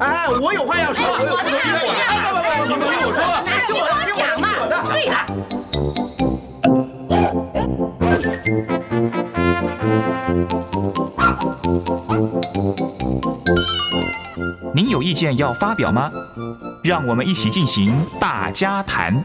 哎，我有话要说。我的听我的，你们听我说。拿听我讲嘛。对了。您有意见要发表吗？让我们一起进行大家谈。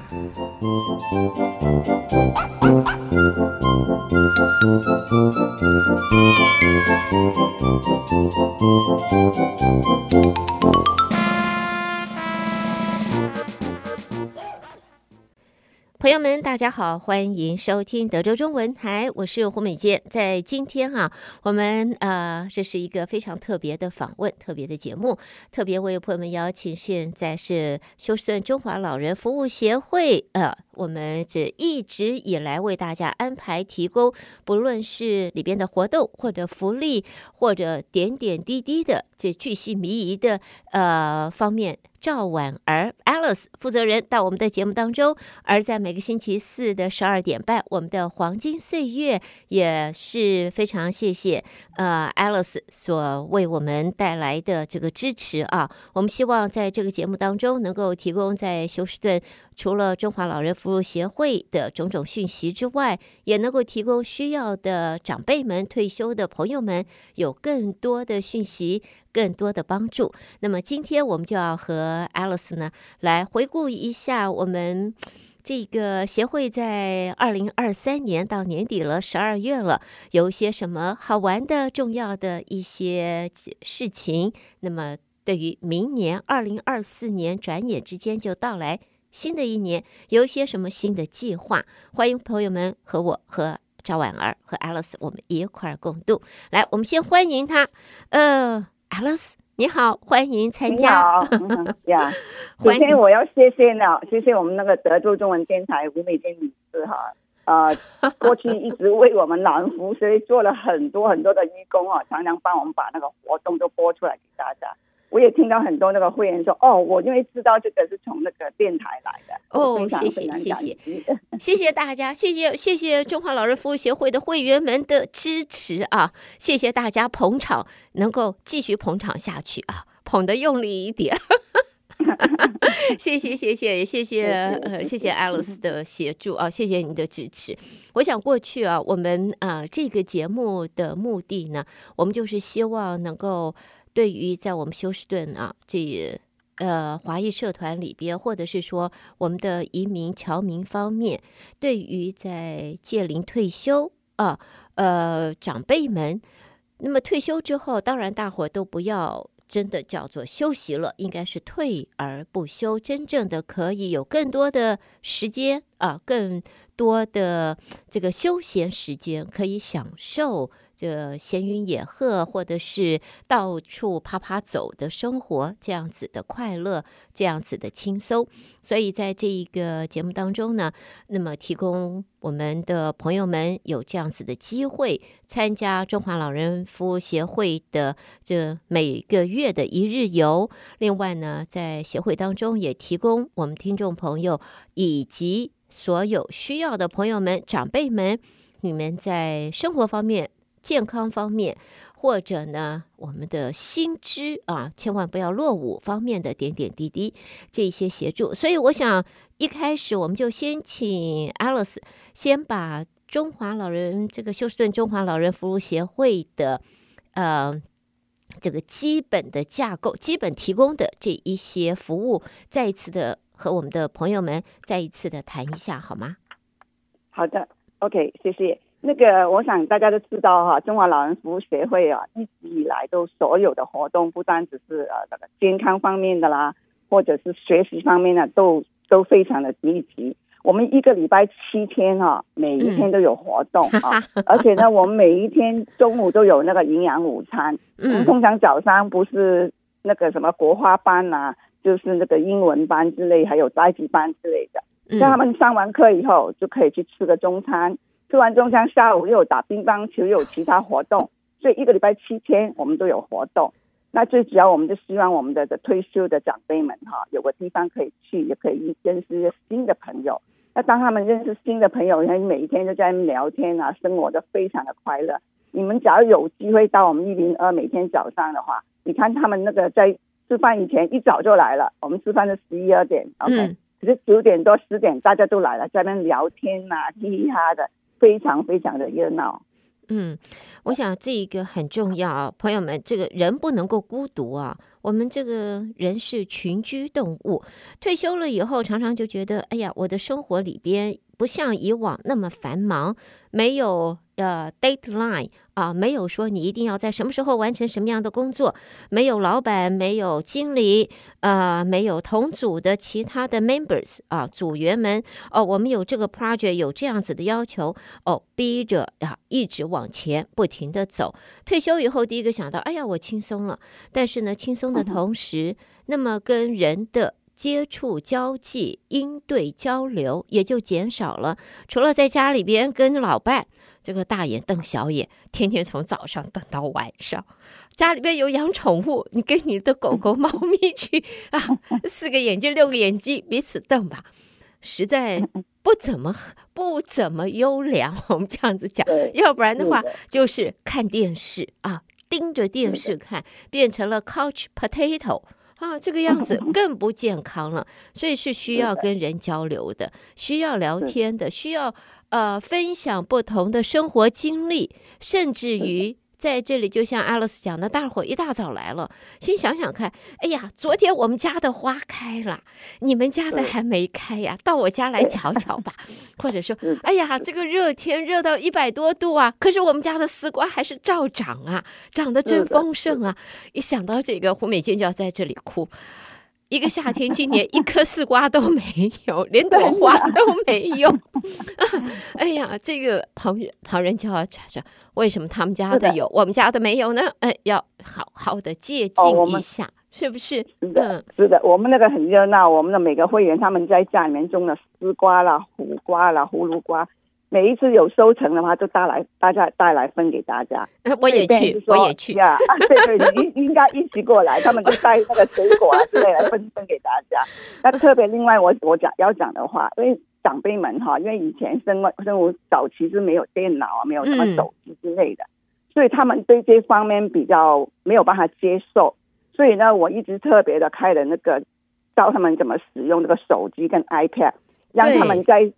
朋友们，大家好，欢迎收听德州中文台，我是胡美健。在今天哈、啊，我们呃，这是一个非常特别的访问，特别的节目，特别为朋友们邀请，现在是休斯顿中华老人服务协会呃，我们这一直以来为大家安排提供，不论是里边的活动或者福利或者点点滴滴的这巨细靡遗的呃方面。赵婉儿 Alice 负责人到我们的节目当中，而在每个星期四的十二点半，我们的黄金岁月也是非常谢谢呃 Alice 所为我们带来的这个支持啊。我们希望在这个节目当中能够提供在休斯顿。除了中华老人服务协会的种种讯息之外，也能够提供需要的长辈们、退休的朋友们有更多的讯息、更多的帮助。那么今天我们就要和 Alice 呢来回顾一下我们这个协会在二零二三年到年底了，十二月了，有一些什么好玩的、重要的一些事情。那么对于明年二零二四年，转眼之间就到来。新的一年有一些什么新的计划？欢迎朋友们和我和赵婉儿和 Alice 我们一块儿共度。来，我们先欢迎他。呃，Alice 你好，欢迎参加。你好，呀、嗯，首先我要谢谢呢，谢谢我们那个德州中文电台吴美娟女士哈，呃，过去一直为我们老人服务，所以做了很多很多的义工啊，常常帮我们把那个活动都播出来给大家。我也听到很多那个会员说，哦，我因为知道这个是从那个电台来的。哦，谢谢谢谢，谢谢大家，谢谢谢谢中华老人服务协会的会员们的支持啊！谢谢大家捧场，能够继续捧场下去啊，捧得用力一点。谢谢谢谢谢谢呃谢谢 Alice 的协助啊，谢谢你的支持。我想过去啊，我们啊、呃、这个节目的目的呢，我们就是希望能够。对于在我们休斯顿啊，这呃华裔社团里边，或者是说我们的移民侨民方面，对于在届龄退休啊，呃长辈们，那么退休之后，当然大伙都不要真的叫做休息了，应该是退而不休，真正的可以有更多的时间啊，更多的这个休闲时间可以享受。这闲云野鹤，或者是到处趴趴走的生活，这样子的快乐，这样子的轻松。所以在这一个节目当中呢，那么提供我们的朋友们有这样子的机会，参加中华老人服务协会的这每个月的一日游。另外呢，在协会当中也提供我们听众朋友以及所有需要的朋友们、长辈们，你们在生活方面。健康方面，或者呢，我们的薪资啊，千万不要落伍方面的点点滴滴，这一些协助。所以，我想一开始我们就先请 Alice 先把中华老人这个休斯顿中华老人服务协会的呃这个基本的架构、基本提供的这一些服务，再一次的和我们的朋友们再一次的谈一下，好吗？好的，OK，谢谢。那个，我想大家都知道哈，中华老人服务协会啊，一直以来都所有的活动，不单只是呃这个健康方面的啦，或者是学习方面的，都都非常的积极。我们一个礼拜七天哈，每一天都有活动啊，而且呢，我们每一天中午都有那个营养午餐。嗯，通常早上不是那个什么国画班啊，就是那个英文班之类，还有代级班之类的。让他们上完课以后，就可以去吃个中餐。吃完中餐，下午又有打乒乓球，又有其他活动，所以一个礼拜七天我们都有活动。那最主要，我们就希望我们的的退休的长辈们哈，有个地方可以去，也可以认识一些新的朋友。那当他们认识新的朋友，他每一天都在聊天啊，生活的非常的快乐。你们只要有机会到我们一零二，每天早上的话，你看他们那个在吃饭以前一早就来了。我们吃饭是十一二点，OK，嗯，可是九点多十点大家都来了，在那边聊天呐、啊，嘻嘻哈哈的，非常非常的热闹。嗯，我想这一个很重要啊，朋友们，这个人不能够孤独啊。我们这个人是群居动物，退休了以后，常常就觉得，哎呀，我的生活里边不像以往那么繁忙，没有。呃 deadline 啊，没有说你一定要在什么时候完成什么样的工作，没有老板，没有经理，呃，没有同组的其他的 members 啊，组员们哦，我们有这个 project 有这样子的要求哦，逼着啊一直往前不停的走。退休以后，第一个想到，哎呀，我轻松了。但是呢，轻松的同时，那么跟人的接触、交际、应对、交流也就减少了。除了在家里边跟老伴。这个大眼瞪小眼，天天从早上瞪到晚上。家里边有养宠物，你跟你的狗狗、猫咪去 啊，四个眼睛、六个眼睛彼此瞪吧，实在不怎么不怎么优良。我们这样子讲，要不然的话就是看电视啊，盯着电视看，变成了 couch potato 啊，这个样子 更不健康了。所以是需要跟人交流的，需要聊天的，需要。呃，分享不同的生活经历，甚至于在这里，就像 Alice 讲的，大伙一大早来了，先想想看，哎呀，昨天我们家的花开了，你们家的还没开呀，到我家来瞧瞧吧。或者说，哎呀，这个热天热到一百多度啊，可是我们家的丝瓜还是照长啊，长得真丰盛啊。一想到这个，胡美娟就要在这里哭。一个夏天，今年一颗丝瓜都没有，连朵花都没有。哎呀，这个旁旁人就要说，为什么他们家的有，我们家的没有呢？哎，要好好的借鉴一下，是不是？是的，是的，我们那个很热闹，我们的每个会员他们在家里面种了丝瓜啦、苦瓜啦、葫芦瓜。每一次有收成的话，就带来大家带来分给大家。我也去，我也去呀。对 对，应应该一起过来，他们就带那个水果啊之类来分分给大家。那特别另外我我讲要讲的话，因为长辈们哈，因为以前生活生活早期是没有电脑啊，没有什么手机之类的，嗯、所以他们对这方面比较没有办法接受。所以呢，我一直特别的开了那个教他们怎么使用这个手机跟 iPad，让他们在。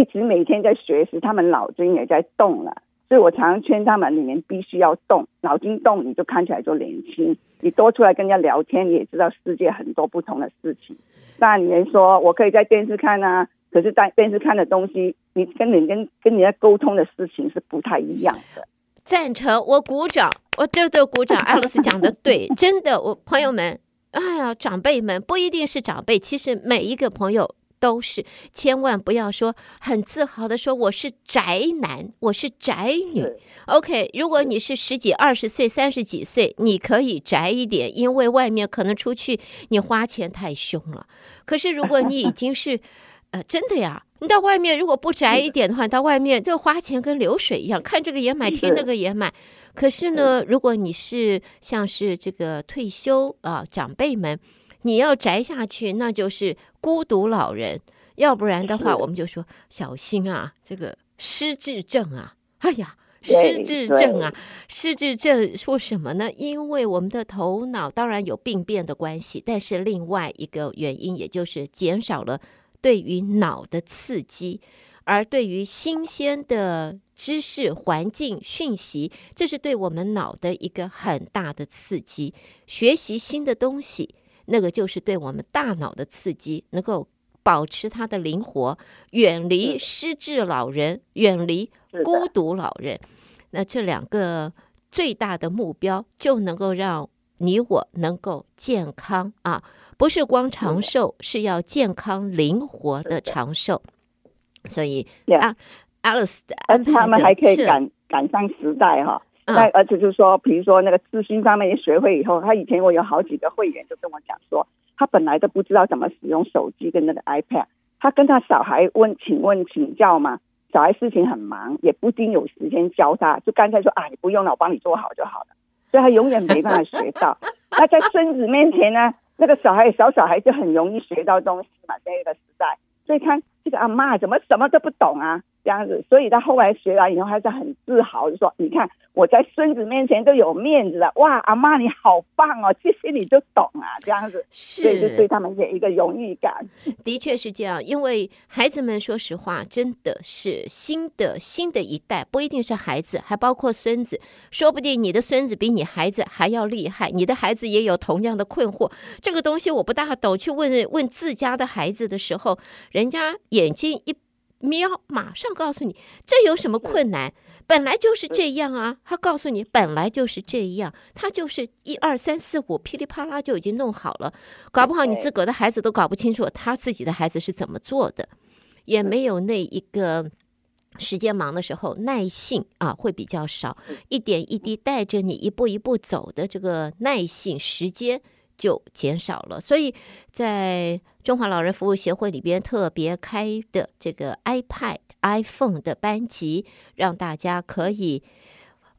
一直每天在学习，他们脑筋也在动了，所以我常常劝他们你们必须要动，脑筋动你就看起来就年轻，你多出来跟人家聊天，你也知道世界很多不同的事情。那你们说我可以在电视看啊，可是在电视看的东西，你跟人跟跟人家沟通的事情是不太一样的。赞成，我鼓掌，我真的鼓掌。爱丽丝讲的对，真的，我朋友们，哎呀，长辈们不一定是长辈，其实每一个朋友。都是，千万不要说很自豪的说我是宅男，我是宅女。OK，如果你是十几、二十岁、三十几岁，你可以宅一点，因为外面可能出去你花钱太凶了。可是如果你已经是，呃，真的呀，你到外面如果不宅一点的话，到外面就花钱跟流水一样，看这个也买，听那个也买。可是呢，如果你是像是这个退休啊，呃，长辈们。你要宅下去，那就是孤独老人；要不然的话，我们就说小心啊，这个失智症啊！哎呀，失智症啊，失智症说什么呢？因为我们的头脑当然有病变的关系，但是另外一个原因，也就是减少了对于脑的刺激，而对于新鲜的知识、环境、讯息，这是对我们脑的一个很大的刺激，学习新的东西。那个就是对我们大脑的刺激，能够保持它的灵活，远离失智老人，远离孤独老人。那这两个最大的目标，就能够让你我能够健康啊，不是光长寿，是要健康灵活的长寿。所以啊，Alice，他们还可以赶赶上时代哈。那而且就是说，比如说那个资讯方面也学会以后，他以前我有好几个会员就跟我讲说，他本来都不知道怎么使用手机跟那个 iPad，他跟他小孩问，请问请教嘛，小孩事情很忙，也不一定有时间教他，就干脆说啊，你不用了，我帮你做好就好了，所以他永远没办法学到。那在孙子面前呢，那个小孩小小孩就很容易学到东西嘛，这个时代，所以看这个阿妈怎么什么都不懂啊。这样子，所以他后来学完以后还是很自豪，就说：“你看我在孙子面前都有面子了，哇，阿妈你好棒哦，其实你就懂啊，这样子，是，所以就对他们有一个荣誉感。的确是这样，因为孩子们说实话，真的是新的新的一代，不一定是孩子，还包括孙子，说不定你的孙子比你孩子还要厉害，你的孩子也有同样的困惑。这个东西我不大懂，去问问自家的孩子的时候，人家眼睛一。喵，马上告诉你，这有什么困难？本来就是这样啊！他告诉你，本来就是这样，他就是一二三四五，噼里啪啦就已经弄好了。搞不好你自个的孩子都搞不清楚他自己的孩子是怎么做的，也没有那一个时间忙的时候，耐性啊会比较少，一点一滴带着你一步一步走的这个耐性时间。就减少了，所以在中华老人服务协会里边特别开的这个 iPad、iPhone 的班级，让大家可以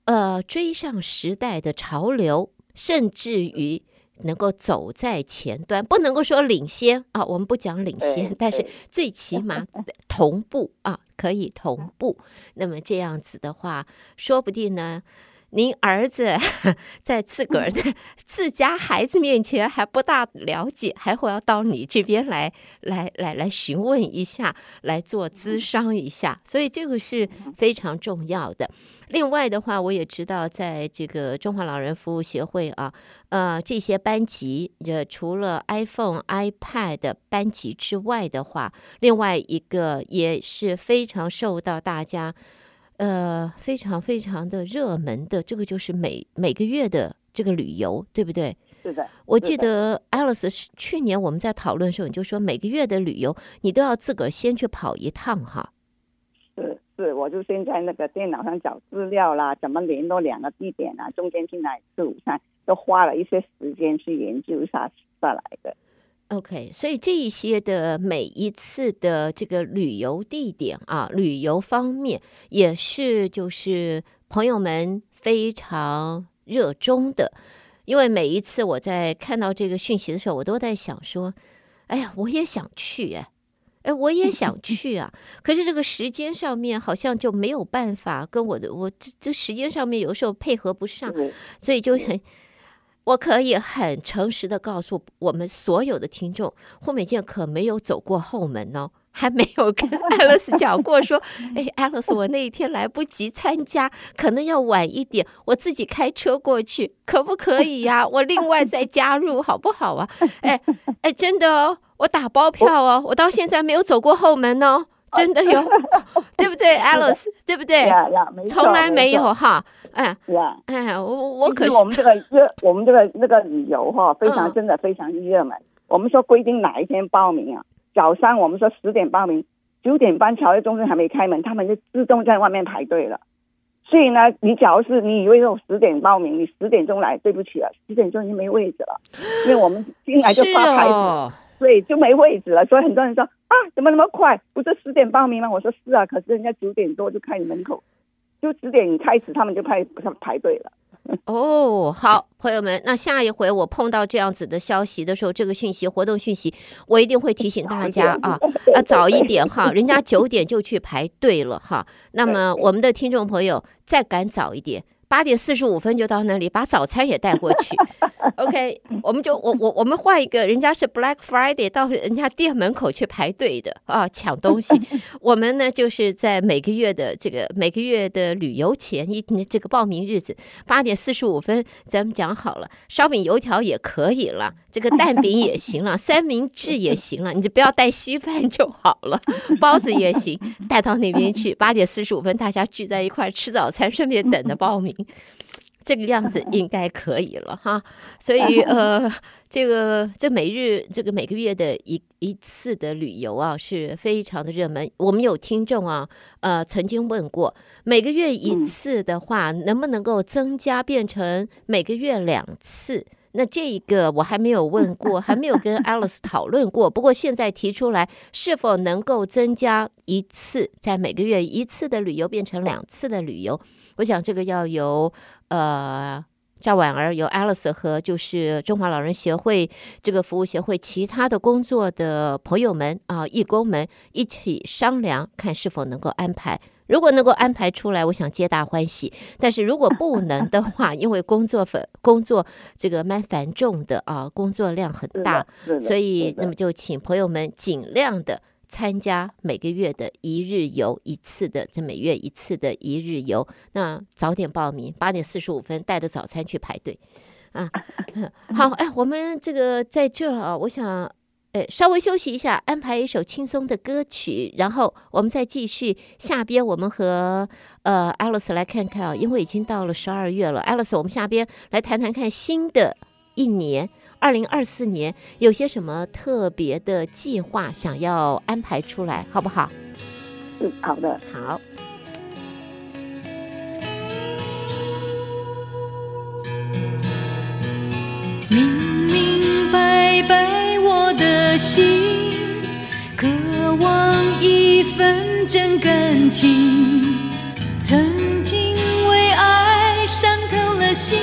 呃追上时代的潮流，甚至于能够走在前端，不能够说领先啊，我们不讲领先，但是最起码 同步啊，可以同步。那么这样子的话，说不定呢。您儿子 在自个儿的 自家孩子面前还不大了解，还会要到你这边来来来来询问一下，来做咨商一下，所以这个是非常重要的。另外的话，我也知道，在这个中华老人服务协会啊，呃，这些班级，呃，除了 iPhone、iPad 班级之外的话，另外一个也是非常受到大家。呃，非常非常的热门的这个就是每每个月的这个旅游，对不对？是的。我记得 Alice 是去年我们在讨论的时候，你就说每个月的旅游你都要自个儿先去跑一趟哈。是是，我就先在那个电脑上找资料啦，怎么联络两个地点啊，中间去哪里吃午餐，都花了一些时间去研究下下来的。OK，所以这一些的每一次的这个旅游地点啊，旅游方面也是就是朋友们非常热衷的，因为每一次我在看到这个讯息的时候，我都在想说，哎呀，我也想去哎，哎，我也想 去啊，可是这个时间上面好像就没有办法跟我的我这这时间上面有时候配合不上，所以就很。我可以很诚实的告诉我们所有的听众，霍美健可没有走过后门哦，还没有跟 Alice 讲过说，哎，Alice，我那一天来不及参加，可能要晚一点，我自己开车过去，可不可以呀？我另外再加入，好不好啊？哎哎，真的哦，我打包票哦，我到现在没有走过后门哦。真的有，对不对，Alice？对不对？从来没有哈。哎，哎，我我可是我们这个热，我们这个那个旅游哈，非常真的非常热门。我们说规定哪一天报名啊？早上我们说十点报名，九点半朝阳中心还没开门，他们就自动在外面排队了。所以呢，你假如是你以为说十点报名，你十点钟来，对不起啊，十点钟已经没位置了，因为我们进来就发牌子，所以就没位置了。所以很多人说。啊，怎么那么快？不是十点报名吗？我说是啊，可是人家九点多就开你门口，就十点开始，他们就排他们排队了。哦，好，朋友们，那下一回我碰到这样子的消息的时候，这个讯息活动讯息，我一定会提醒大家啊啊，早一点哈，人家九点就去排队了哈。那么我们的听众朋友再赶早一点。八点四十五分就到那里，把早餐也带过去。OK，我们就我我我们换一个，人家是 Black Friday 到人家店门口去排队的啊，抢东西。我们呢就是在每个月的这个每个月的旅游前一这个报名日子，八点四十五分，咱们讲好了，烧饼油条也可以了，这个蛋饼也行了，三明治也行了，你就不要带稀饭就好了，包子也行，带到那边去。八点四十五分，大家聚在一块吃早餐，顺便等着报名。这个样子应该可以了哈，所以呃，这个这每日这个每个月的一一次的旅游啊，是非常的热门。我们有听众啊，呃，曾经问过，每个月一次的话，能不能够增加变成每个月两次？那这一个我还没有问 过，还没有跟 Alice 讨论过。不过现在提出来，是否能够增加一次，在每个月一次的旅游变成两次的旅游？我想这个要由呃赵婉儿，由 Alice 和就是中华老人协会这个服务协会其他的工作的朋友们啊，义工们一起商量，看是否能够安排。如果能够安排出来，我想皆大欢喜。但是如果不能的话，因为工作繁工作这个蛮繁重的啊，工作量很大，所以那么就请朋友们尽量的参加每个月的一日游一次的，这每月一次的一日游。那早点报名，八点四十五分带着早餐去排队啊。好，哎，我们这个在这儿啊，我想。呃，稍微休息一下，安排一首轻松的歌曲，然后我们再继续。下边我们和呃 Alice 来看看啊，因为已经到了十二月了，Alice，我们下边来谈谈看新的一年，二零二四年有些什么特别的计划想要安排出来，好不好？嗯，好的，好。明明白白。我的心渴望一份真感情，曾经为爱伤透了心，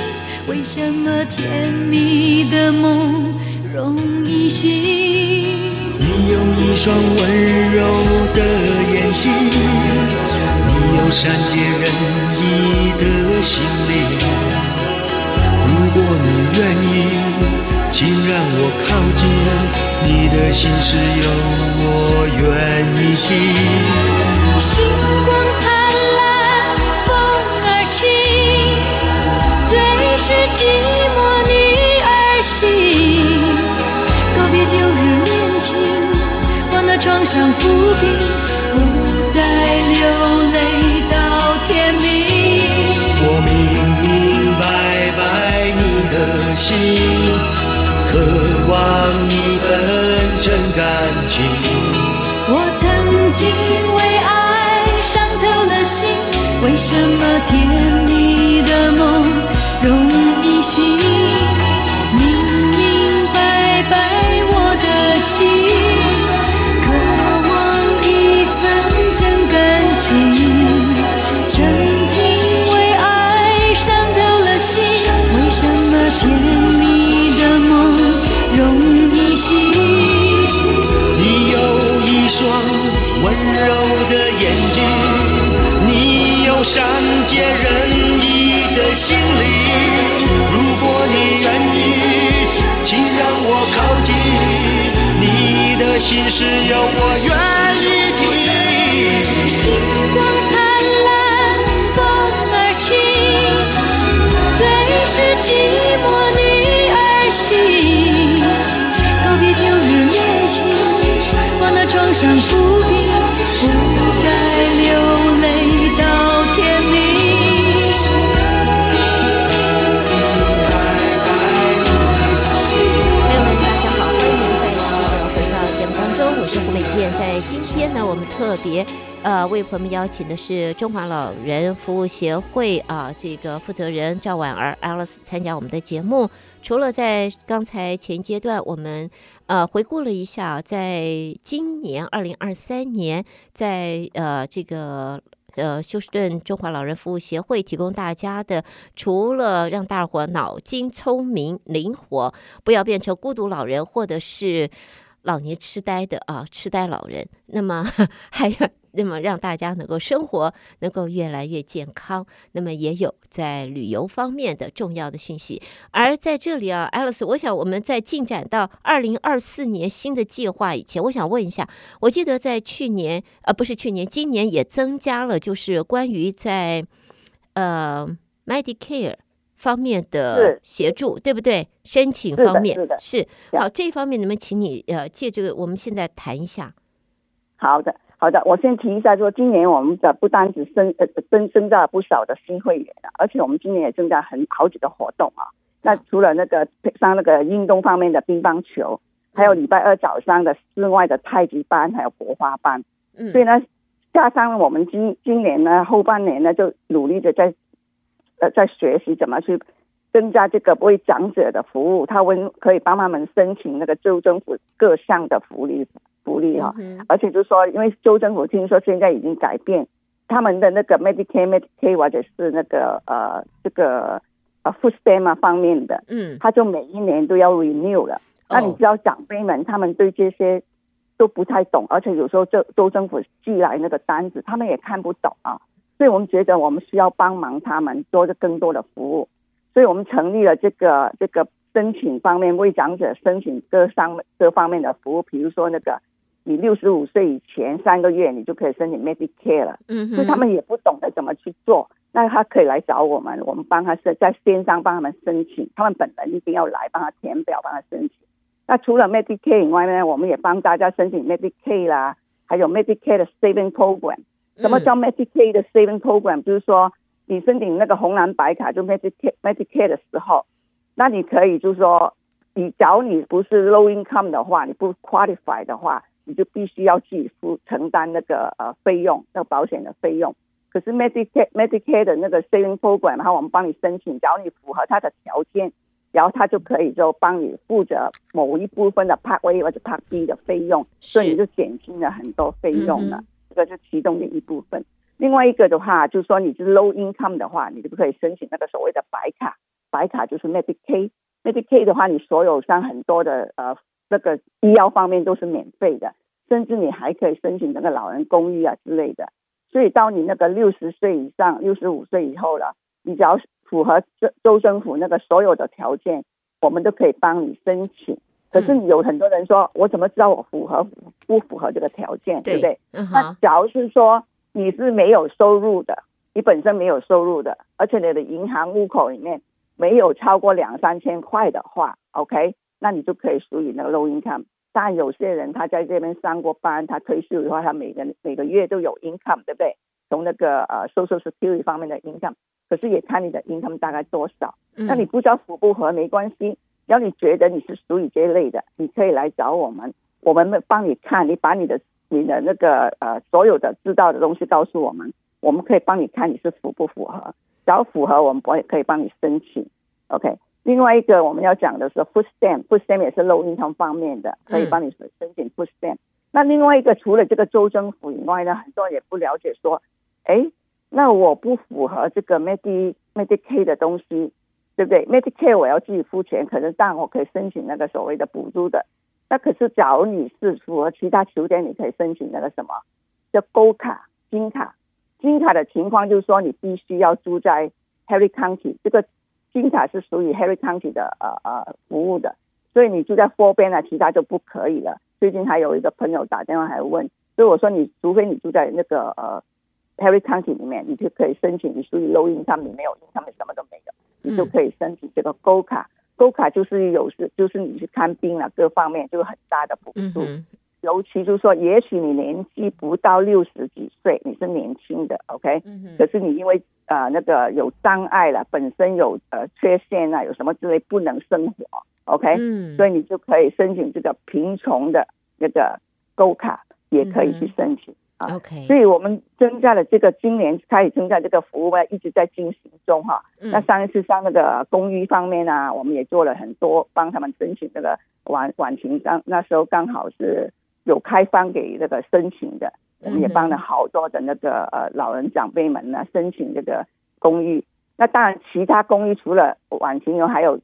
为什么甜蜜的梦容易醒？你有一双温柔的眼睛，你有善解人意的心灵，如果你愿意。请让我靠近，你的心事有我愿意听。星光灿烂，风儿轻，最是寂寞女儿心。告别旧日恋情，把那创伤抚平，不再留我曾经为爱伤透了心，为什么甜善解人意的心灵，如果你愿意，请让我靠近，你的心事有我愿意听。那，我们特别呃为朋友们邀请的是中华老人服务协会啊、这个负责人赵婉儿 Alice 参加我们的节目。除了在刚才前阶段我们呃回顾了一下，在今年二零二三年，在呃这个呃休斯顿中华老人服务协会提供大家的，除了让大伙脑筋聪明灵活，不要变成孤独老人，或者是。老年痴呆的啊，痴呆老人，那么 还有那么让大家能够生活能够越来越健康，那么也有在旅游方面的重要的讯息。而在这里啊，Alice，我想我们在进展到二零二四年新的计划以前，我想问一下，我记得在去年，呃，不是去年，今年也增加了，就是关于在呃 Medicare。方面的协助，对不对？申请方面是的，是的，是好，这一方面能不能请你呃借这个，我们现在谈一下。好的，好的，我先提一下说，今年我们的不单只增呃增增加了不少的新会员，而且我们今年也增加很好几个活动啊。那除了那个上那个运动方面的乒乓球，还有礼拜二早上的室外的太极班，还有国花班。嗯，所以呢，加上我们今今年呢后半年呢，就努力的在。呃，在学习怎么去增加这个为长者的服务，他们可以帮他们申请那个州政府各项的福利福利哈、嗯，而且就是说，因为州政府听说现在已经改变他们的那个 Medicare Medicaid 或者是那个呃这个呃 food stamp 方面的，嗯，他就每一年都要 renew 了。那你知道长辈们他们对这些都不太懂，而且有时候州州政府寄来那个单子，他们也看不懂啊。所以我们觉得我们需要帮忙他们做着更多的服务，所以我们成立了这个这个申请方面为长者申请各上各方面的服务，比如说那个。你六十五岁以前三个月，你就可以申请 Medicare 了。嗯，所以他们也不懂得怎么去做，那他可以来找我们，我们帮他是在线上帮他们申请，他们本人一定要来帮他填表，帮他申请。那除了 Medicare 以外呢，我们也帮大家申请 Medicare 啦，还有 Medicare 的 Saving Program。什么叫 Medicare 的 Saving Program？就是说你申请那个红蓝白卡就 Medicare Medicare 的时候，那你可以就是说，你假如你不是 Low Income 的话，你不 Qualify 的话。你就必须要自己付承担那个呃费用，那个保险的费用。可是 Medicare Medicare 的那个 Saving Program，然后我们帮你申请，只要你符合它的条件，然后他就可以就帮你负责某一部分的 Part A 或者 Part B 的费用，所以你就减轻了很多费用了。这个是其中的一部分。另外一个的话，就是说你是 Low Income 的话，你就可以申请那个所谓的白卡，白卡就是 Medicaid。Medicaid 的话，你所有像很多的呃。这个医药方面都是免费的，甚至你还可以申请那个老人公寓啊之类的。所以到你那个六十岁以上、六十五岁以后了，你只要符合州州政府那个所有的条件，我们都可以帮你申请。可是有很多人说，我怎么知道我符合不符合这个条件，对，对不对？嗯、那假如是说你是没有收入的，你本身没有收入的，而且你的银行户口里面没有超过两三千块的话，OK。那你就可以属于那个 low income，但有些人他在这边上过班，他退休的话，他每个每个月都有 income，对不对？从那个呃 social security 方面的 income，可是也看你的 income 大概多少。那你不知道符不符合没关系，只要你觉得你是属于这一类的，你可以来找我们，我们帮你看，你把你的你的那个呃所有的知道的东西告诉我们，我们可以帮你看你是符不符合，只要符合，我们不也可以帮你申请，OK。另外一个我们要讲的是 food stamp，food stamp 也是 low income 方面的，可以帮你申请 food stamp。那另外一个除了这个州政府以外呢，很多人也不了解说，哎，那我不符合这个 Medi Medicaid 的东西，对不对？Medicare 我要自己付钱，可是当然我可以申请那个所谓的补助的。那可是假如你是符合其他条件，你可以申请那个什么叫 Gold 卡、金卡。金卡的情况就是说，你必须要住在 Harry County，这个。金卡是属于 Harry County 的呃呃服务的，所以你住在 Four Band 啊，其他就不可以了。最近还有一个朋友打电话还问，所以我说你除非你住在那个呃 Harry County 里面，你就可以申请。你属于 Low Income，你没有 income，什么都没有，你就可以申请这个 Gold 卡。Gold 卡就是有时就是你去看病啊，各方面就有很大的补助。尤其就是说，也许你年纪不到六十几岁，你是年轻的，OK？可是你因为呃那个有障碍了，本身有呃缺陷啊，有什么之类不能生活，OK？嗯，所以你就可以申请这个贫穷的那个 Gold 卡，也可以去申请啊。OK，所以我们增加了这个，今年开始增加这个服务，一直在进行中哈。那上一次上那个公寓方面呢，我们也做了很多，帮他们申请这个晚晚晴刚那时候刚好是。有开放给这个申请的，我们也帮了好多的那个呃老人长辈们呢申请这个公寓。那当然，其他公寓除了晚晴有，还有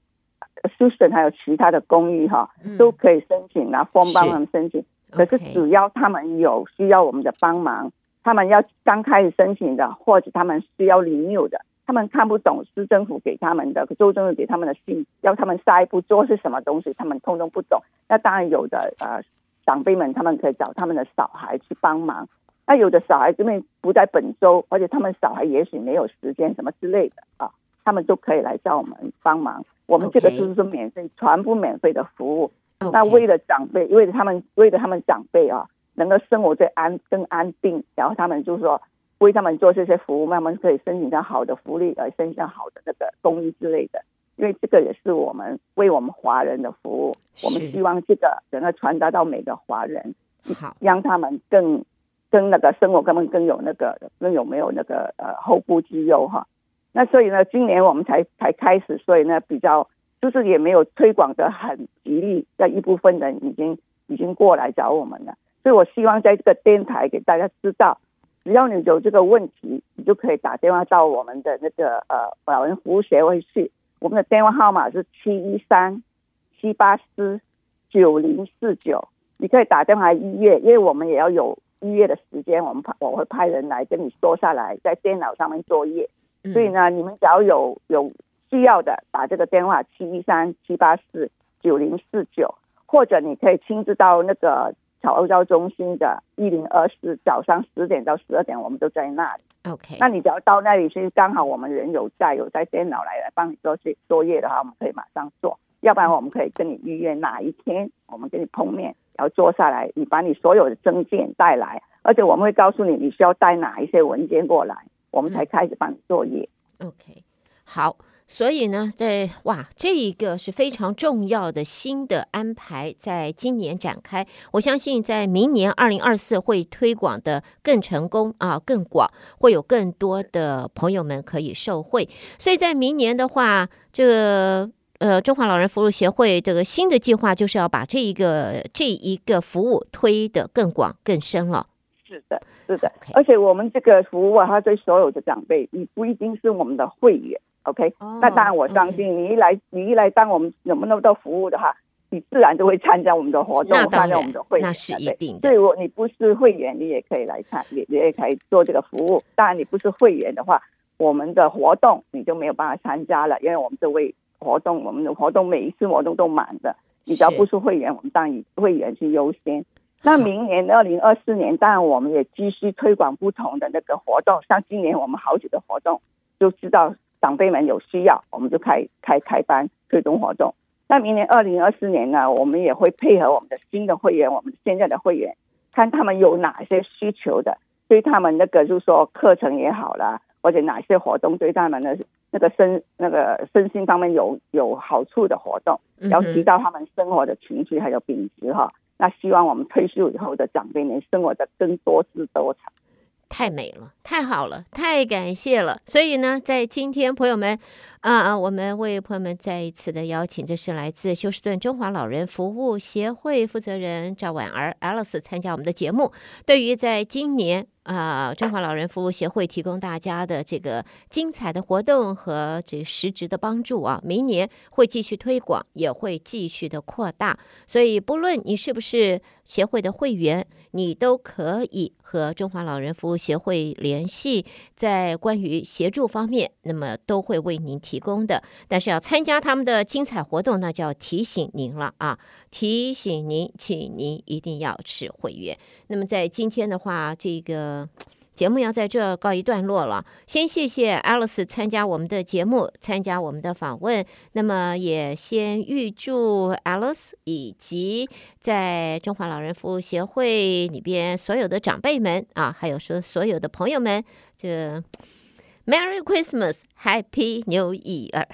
Susan 还有其他的公寓哈，都可以申请，拿 form 帮他们申请。可是只要他们有需要我们的帮忙，他们要刚开始申请的，或者他们需要 renew 的，他们看不懂市政府给他们的州政府给他们的信，要他们下一步做是什么东西，他们通通不懂。那当然有的呃。长辈们，他们可以找他们的小孩去帮忙。那有的小孩因为不在本州，而且他们小孩也许没有时间什么之类的啊，他们都可以来找我们帮忙。我们这个就是说免费，全部免费的服务。那为了长辈，为了他们，为了他们长辈啊，能够生活在安更安定，然后他们就是说为他们做这些服务，慢慢可以申请到好的福利，而申请到好的那个公益之类的。因为这个也是我们为我们华人的服务，我们希望这个能够传达到每个华人，好，让他们更跟那个生活，他们更有那个更有没有那个呃后顾之忧哈。那所以呢，今年我们才才开始，所以呢比较就是也没有推广的很极力，在一部分人已经已经过来找我们了。所以我希望在这个电台给大家知道，只要你有这个问题，你就可以打电话到我们的那个呃老人服务协会去。我们的电话号码是七一三七八四九零四九，你可以打电话预约，因为我们也要有预约的时间，我们派我会派人来跟你说下来，在电脑上面作业。嗯、所以呢，你们只要有有需要的，打这个电话七一三七八四九零四九，或者你可以亲自到那个巧欧洲中心的一零二四，早上十点到十二点，我们都在那里。OK，那你只要到那里去，刚好我们人有在，有在电脑来来帮你做些作业的话，我们可以马上做。要不然我们可以跟你预约哪一天，我们跟你碰面，然后坐下来，你把你所有的证件带来，而且我们会告诉你你需要带哪一些文件过来，我们才开始帮你作业。嗯、OK，好。所以呢，在哇，这一个是非常重要的新的安排，在今年展开。我相信在明年二零二四会推广的更成功啊，更广，会有更多的朋友们可以受惠。所以在明年的话，这个呃中华老人服务协会这个新的计划就是要把这一个这一个服务推得更广更深了。是的，是的而且我们这个服务啊，它对所有的长辈，你不一定是我们的会员。OK，、oh, 那当然我相信你一来，okay. 你一来当我们有那么多服务的话，你自然就会参加我们的活动，参加我们的会员，那是一定的。对，我你不是会员，你也可以来参，你你也可以做这个服务。当然你不是会员的话，我们的活动你就没有办法参加了，因为我们这位活动，我们的活动每一次活动都满的。你只要不是会员，我们当然以会员去优先。那明年二零二四年，当然我们也继续推广不同的那个活动，像今年我们好几个活动就知道。长辈们有需要，我们就开开开班推动活动。那明年二零二四年呢，我们也会配合我们的新的会员，我们现在的会员，看他们有哪些需求的，对他们那个就是说课程也好啦，或者哪些活动对他们的那个身那个身心方面有有好处的活动，要提高他们生活的情绪还有品质哈。那希望我们退休以后的长辈能生活的更多姿多彩。太美了，太好了，太感谢了。所以呢，在今天，朋友们，啊啊，我们为朋友们再一次的邀请，这是来自休斯顿中华老人服务协会负责人赵婉儿 Alice 参加我们的节目。对于在今年。啊，中华老人服务协会提供大家的这个精彩的活动和这实质的帮助啊，明年会继续推广，也会继续的扩大。所以，不论你是不是协会的会员，你都可以和中华老人服务协会联联系，在关于协助方面，那么都会为您提供的。但是要参加他们的精彩活动，那就要提醒您了啊，提醒您，请您一定要持会员。那么在今天的话，这个节目要在这告一段落了。先谢谢 Alice 参加我们的节目，参加我们的访问。那么也先预祝 Alice 以及在中华老人服务协会里边所有的长辈们啊，还有说所有的朋友们，这 Merry Christmas，Happy New Year！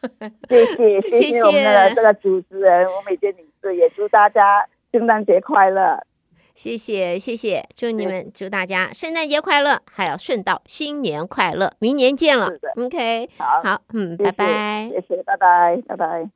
谢谢谢谢我们的这个主持人我每天女士，也祝大家圣诞节快乐。谢谢谢谢，祝你们祝大家圣诞节快乐，还要顺道新年快乐，明年见了。OK，好，好，嗯，拜拜，谢谢，拜拜，拜拜。